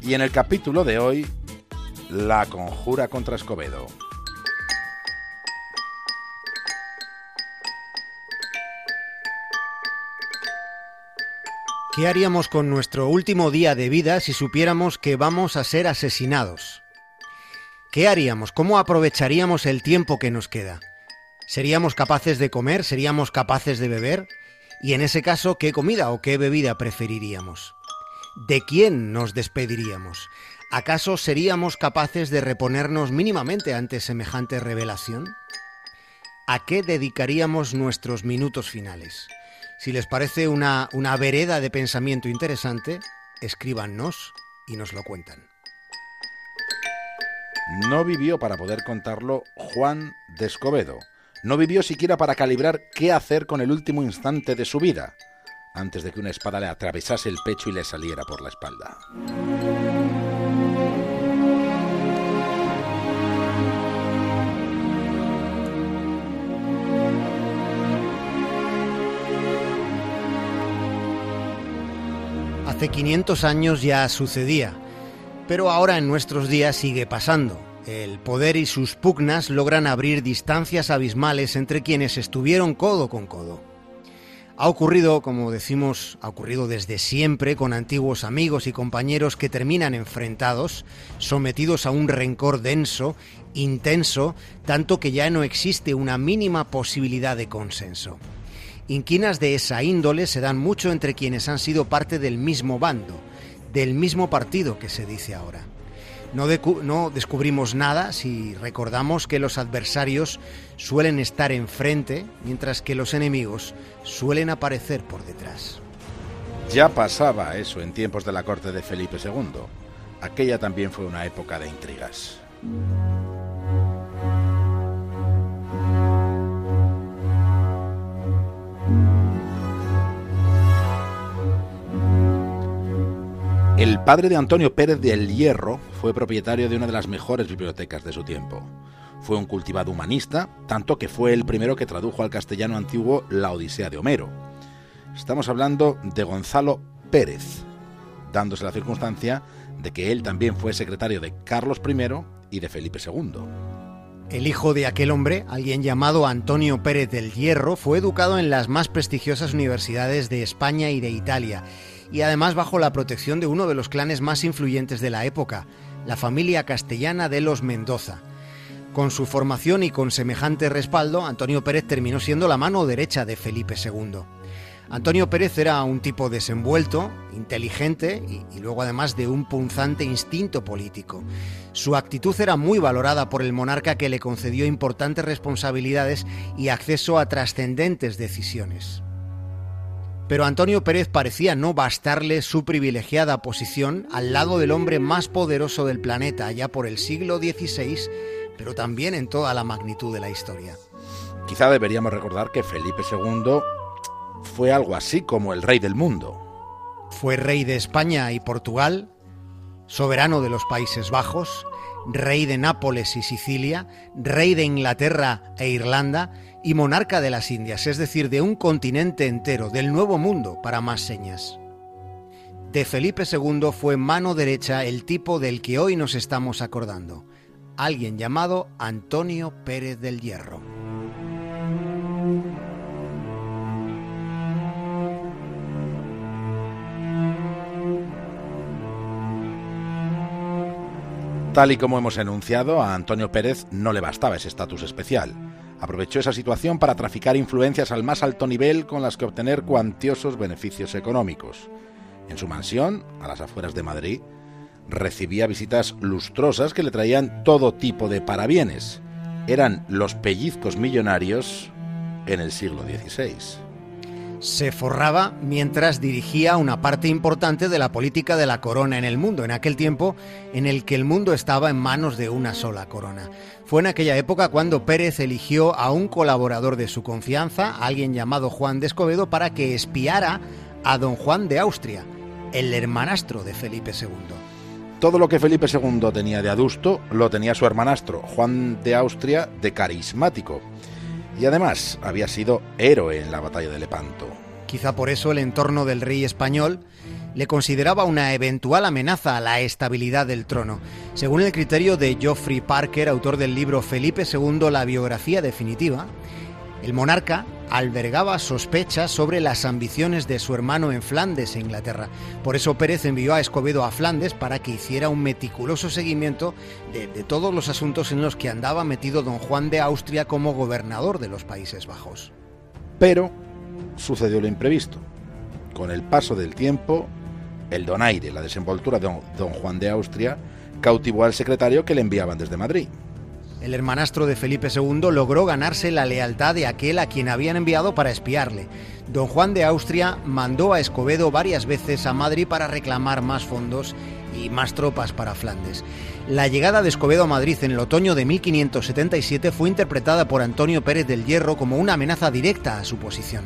Y en el capítulo de hoy, la conjura contra Escobedo. ¿Qué haríamos con nuestro último día de vida si supiéramos que vamos a ser asesinados? ¿Qué haríamos? ¿Cómo aprovecharíamos el tiempo que nos queda? ¿Seríamos capaces de comer? ¿Seríamos capaces de beber? Y en ese caso, ¿qué comida o qué bebida preferiríamos? ¿De quién nos despediríamos? ¿Acaso seríamos capaces de reponernos mínimamente ante semejante revelación? ¿A qué dedicaríamos nuestros minutos finales? Si les parece una, una vereda de pensamiento interesante, escríbanos y nos lo cuentan. No vivió para poder contarlo Juan de Escobedo. No vivió siquiera para calibrar qué hacer con el último instante de su vida antes de que una espada le atravesase el pecho y le saliera por la espalda. Hace 500 años ya sucedía, pero ahora en nuestros días sigue pasando. El poder y sus pugnas logran abrir distancias abismales entre quienes estuvieron codo con codo. Ha ocurrido, como decimos, ha ocurrido desde siempre con antiguos amigos y compañeros que terminan enfrentados, sometidos a un rencor denso, intenso, tanto que ya no existe una mínima posibilidad de consenso. Inquinas de esa índole se dan mucho entre quienes han sido parte del mismo bando, del mismo partido que se dice ahora. No, descubrimos nada si recordamos que los adversarios suelen estar enfrente, mientras que los enemigos suelen aparecer por detrás. Ya pasaba eso en tiempos de la corte de Felipe II. Aquella también fue una época de intrigas. El padre de Antonio Pérez del Hierro fue propietario de una de las mejores bibliotecas de su tiempo. Fue un cultivado humanista, tanto que fue el primero que tradujo al castellano antiguo la Odisea de Homero. Estamos hablando de Gonzalo Pérez, dándose la circunstancia de que él también fue secretario de Carlos I y de Felipe II. El hijo de aquel hombre, alguien llamado Antonio Pérez del Hierro, fue educado en las más prestigiosas universidades de España y de Italia y además bajo la protección de uno de los clanes más influyentes de la época, la familia castellana de los Mendoza. Con su formación y con semejante respaldo, Antonio Pérez terminó siendo la mano derecha de Felipe II. Antonio Pérez era un tipo desenvuelto, inteligente y, y, luego además de un punzante instinto político. Su actitud era muy valorada por el monarca que le concedió importantes responsabilidades y acceso a trascendentes decisiones. Pero Antonio Pérez parecía no bastarle su privilegiada posición al lado del hombre más poderoso del planeta ya por el siglo XVI, pero también en toda la magnitud de la historia. Quizá deberíamos recordar que Felipe II fue algo así como el rey del mundo. Fue rey de España y Portugal, soberano de los Países Bajos, rey de Nápoles y Sicilia, rey de Inglaterra e Irlanda y monarca de las Indias, es decir, de un continente entero, del Nuevo Mundo, para más señas. De Felipe II fue mano derecha el tipo del que hoy nos estamos acordando, alguien llamado Antonio Pérez del Hierro. Tal y como hemos enunciado, a Antonio Pérez no le bastaba ese estatus especial. Aprovechó esa situación para traficar influencias al más alto nivel con las que obtener cuantiosos beneficios económicos. En su mansión, a las afueras de Madrid, recibía visitas lustrosas que le traían todo tipo de parabienes. Eran los pellizcos millonarios en el siglo XVI. Se forraba mientras dirigía una parte importante de la política de la corona en el mundo, en aquel tiempo en el que el mundo estaba en manos de una sola corona. Fue en aquella época cuando Pérez eligió a un colaborador de su confianza, alguien llamado Juan de Escobedo, para que espiara a don Juan de Austria, el hermanastro de Felipe II. Todo lo que Felipe II tenía de adusto lo tenía su hermanastro, Juan de Austria, de carismático y además había sido héroe en la batalla de Lepanto. Quizá por eso el entorno del rey español le consideraba una eventual amenaza a la estabilidad del trono. Según el criterio de Geoffrey Parker, autor del libro Felipe II, la biografía definitiva, el monarca albergaba sospechas sobre las ambiciones de su hermano en Flandes, Inglaterra. Por eso Pérez envió a Escobedo a Flandes para que hiciera un meticuloso seguimiento de, todos los asuntos en los que andaba metido don Juan de Austria como gobernador de los Países Bajos. Pero sucedió lo imprevisto. Con el paso del tiempo, el donaire, la desenvoltura de don Juan de Austria, cautivó al secretario que le enviaban desde Madrid. El hermanastro de Felipe II logró ganarse la lealtad de aquel a quien habían enviado para espiarle. Don Juan de Austria mandó a Escobedo varias veces a Madrid para reclamar más fondos y más tropas para Flandes. La llegada de Escobedo a Madrid en el otoño de 1577 fue interpretada por Antonio Pérez del Hierro como una amenaza directa a su posición.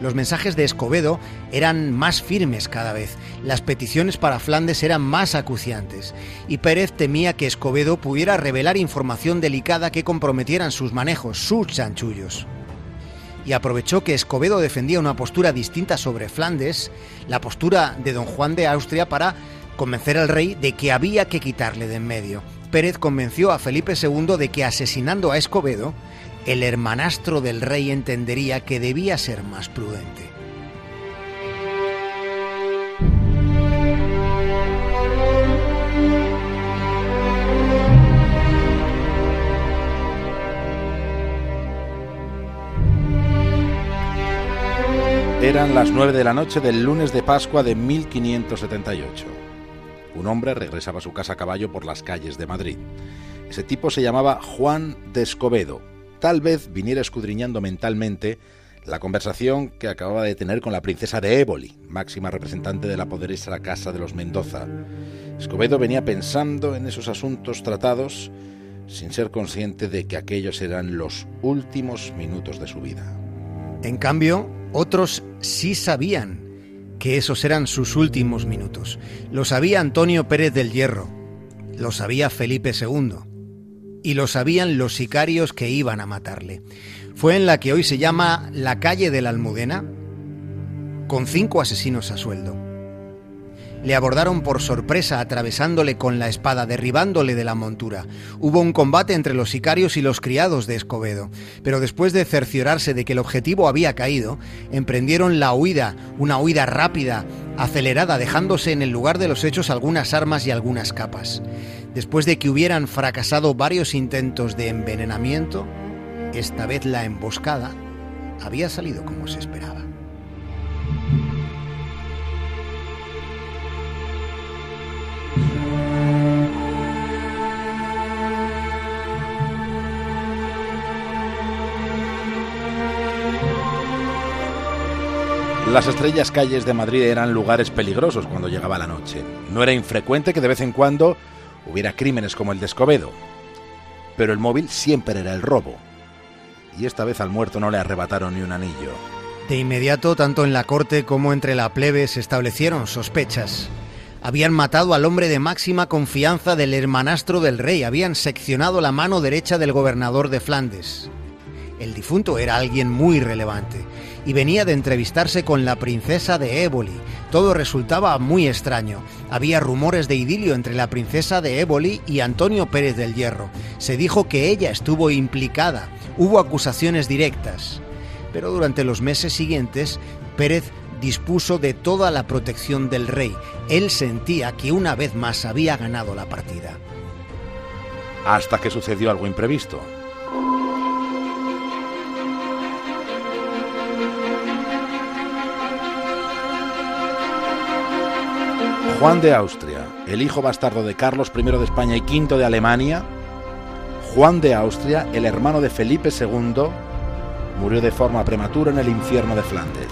Los mensajes de Escobedo eran más firmes cada vez, las peticiones para Flandes eran más acuciantes, y Pérez temía que Escobedo pudiera revelar información delicada que comprometieran sus manejos, sus chanchullos. Y aprovechó que Escobedo defendía una postura distinta sobre Flandes, la postura de don Juan de Austria, para convencer al rey de que había que quitarle de en medio. Pérez convenció a Felipe II de que asesinando a Escobedo, el hermanastro del rey entendería que debía ser más prudente. Eran las nueve de la noche del lunes de Pascua de 1578. Un hombre regresaba a su casa a caballo por las calles de Madrid. Ese tipo se llamaba Juan de Escobedo tal vez viniera escudriñando mentalmente la conversación que acababa de tener con la princesa de Éboli, máxima representante de la poderosa casa de los Mendoza. Escobedo venía pensando en esos asuntos tratados sin ser consciente de que aquellos eran los últimos minutos de su vida. En cambio, otros sí sabían que esos eran sus últimos minutos. Lo sabía Antonio Pérez del Hierro, lo sabía Felipe II, y lo sabían los sicarios que iban a matarle. Fue en la que hoy se llama la calle de la Almudena, con cinco asesinos a sueldo. Le abordaron por sorpresa atravesándole con la espada, derribándole de la montura. Hubo un combate entre los sicarios y los criados de Escobedo, pero después de cerciorarse de que el objetivo había caído, emprendieron la huida, una huida rápida, acelerada, dejándose en el lugar de los hechos algunas armas y algunas capas. Después de que hubieran fracasado varios intentos de envenenamiento, esta vez la emboscada había salido como se esperaba. Las estrellas calles de Madrid eran lugares peligrosos cuando llegaba la noche. No era infrecuente que de vez en cuando hubiera crímenes como el de Escobedo. Pero el móvil siempre era el robo. Y esta vez al muerto no le arrebataron ni un anillo. De inmediato, tanto en la corte como entre la plebe, se establecieron sospechas. Habían matado al hombre de máxima confianza del hermanastro del rey, habían seccionado la mano derecha del gobernador de Flandes. El difunto era alguien muy relevante y venía de entrevistarse con la princesa de Éboli. Todo resultaba muy extraño. Había rumores de idilio entre la princesa de Éboli y Antonio Pérez del Hierro. Se dijo que ella estuvo implicada. Hubo acusaciones directas. Pero durante los meses siguientes, Pérez dispuso de toda la protección del rey. Él sentía que una vez más había ganado la partida. Hasta que sucedió algo imprevisto. Juan de Austria, el hijo bastardo de Carlos I de España y V de Alemania, Juan de Austria, el hermano de Felipe II, Murió de forma prematura en el infierno de Flandes.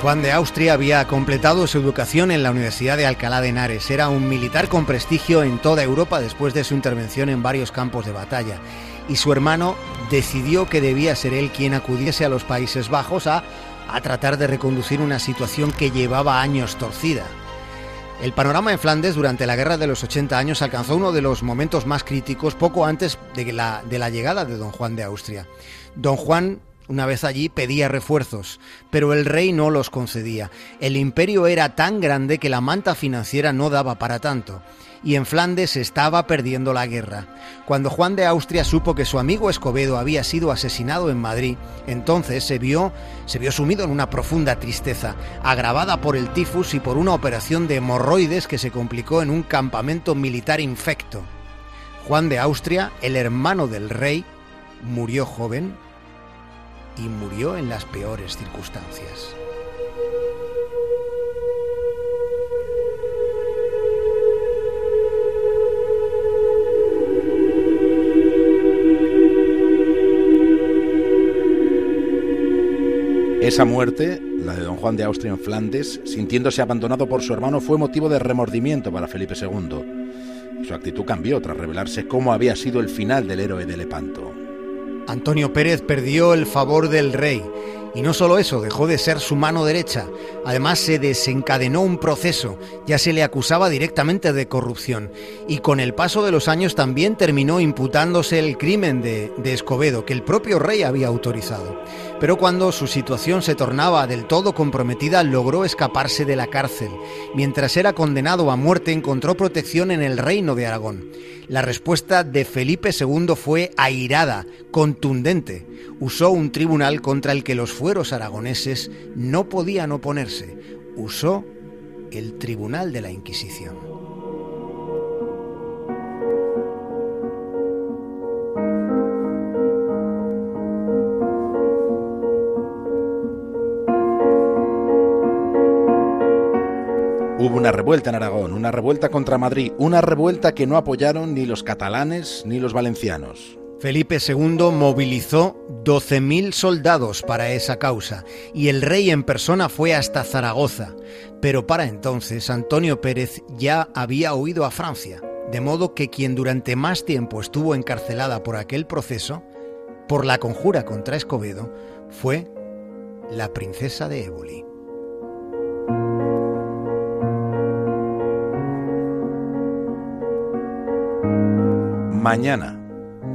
Juan de Austria había completado su educación en la Universidad de Alcalá de Henares. Era un militar con prestigio en toda Europa después de su intervención en varios campos de batalla. Y su hermano decidió que debía ser él quien acudiese a los Países Bajos a, a tratar de reconducir una situación que llevaba años torcida. El panorama en Flandes durante la Guerra de los 80 años alcanzó uno de los momentos más críticos poco antes de la, de la llegada de don Juan de Austria. Don Juan una vez allí pedía refuerzos, pero el rey no los concedía. El imperio era tan grande que la manta financiera no daba para tanto, y en Flandes estaba perdiendo la guerra. Cuando Juan de Austria supo que su amigo Escobedo había sido asesinado en Madrid, entonces se vio, se vio sumido en una profunda tristeza, agravada por el tifus y por una operación de hemorroides que se complicó en un campamento militar infecto. Juan de Austria, el hermano del rey, murió joven y murió en las peores circunstancias. Esa muerte, la de don Juan de Austria en Flandes, sintiéndose abandonado por su hermano, fue motivo de remordimiento para Felipe II. Su actitud cambió tras revelarse cómo había sido el final del héroe de Lepanto. Antonio Pérez perdió el favor del rey y no solo eso, dejó de ser su mano derecha. Además se desencadenó un proceso, ya se le acusaba directamente de corrupción. Y con el paso de los años también terminó imputándose el crimen de, de Escobedo, que el propio rey había autorizado. Pero cuando su situación se tornaba del todo comprometida, logró escaparse de la cárcel. Mientras era condenado a muerte, encontró protección en el reino de Aragón. La respuesta de Felipe II fue airada, contundente. Usó un tribunal contra el que los fueros aragoneses no podían oponerse. Usó el Tribunal de la Inquisición. Hubo una revuelta en Aragón, una revuelta contra Madrid, una revuelta que no apoyaron ni los catalanes ni los valencianos. Felipe II movilizó 12.000 soldados para esa causa y el rey en persona fue hasta Zaragoza. Pero para entonces Antonio Pérez ya había huido a Francia, de modo que quien durante más tiempo estuvo encarcelada por aquel proceso, por la conjura contra Escobedo, fue la princesa de Éboli. Mañana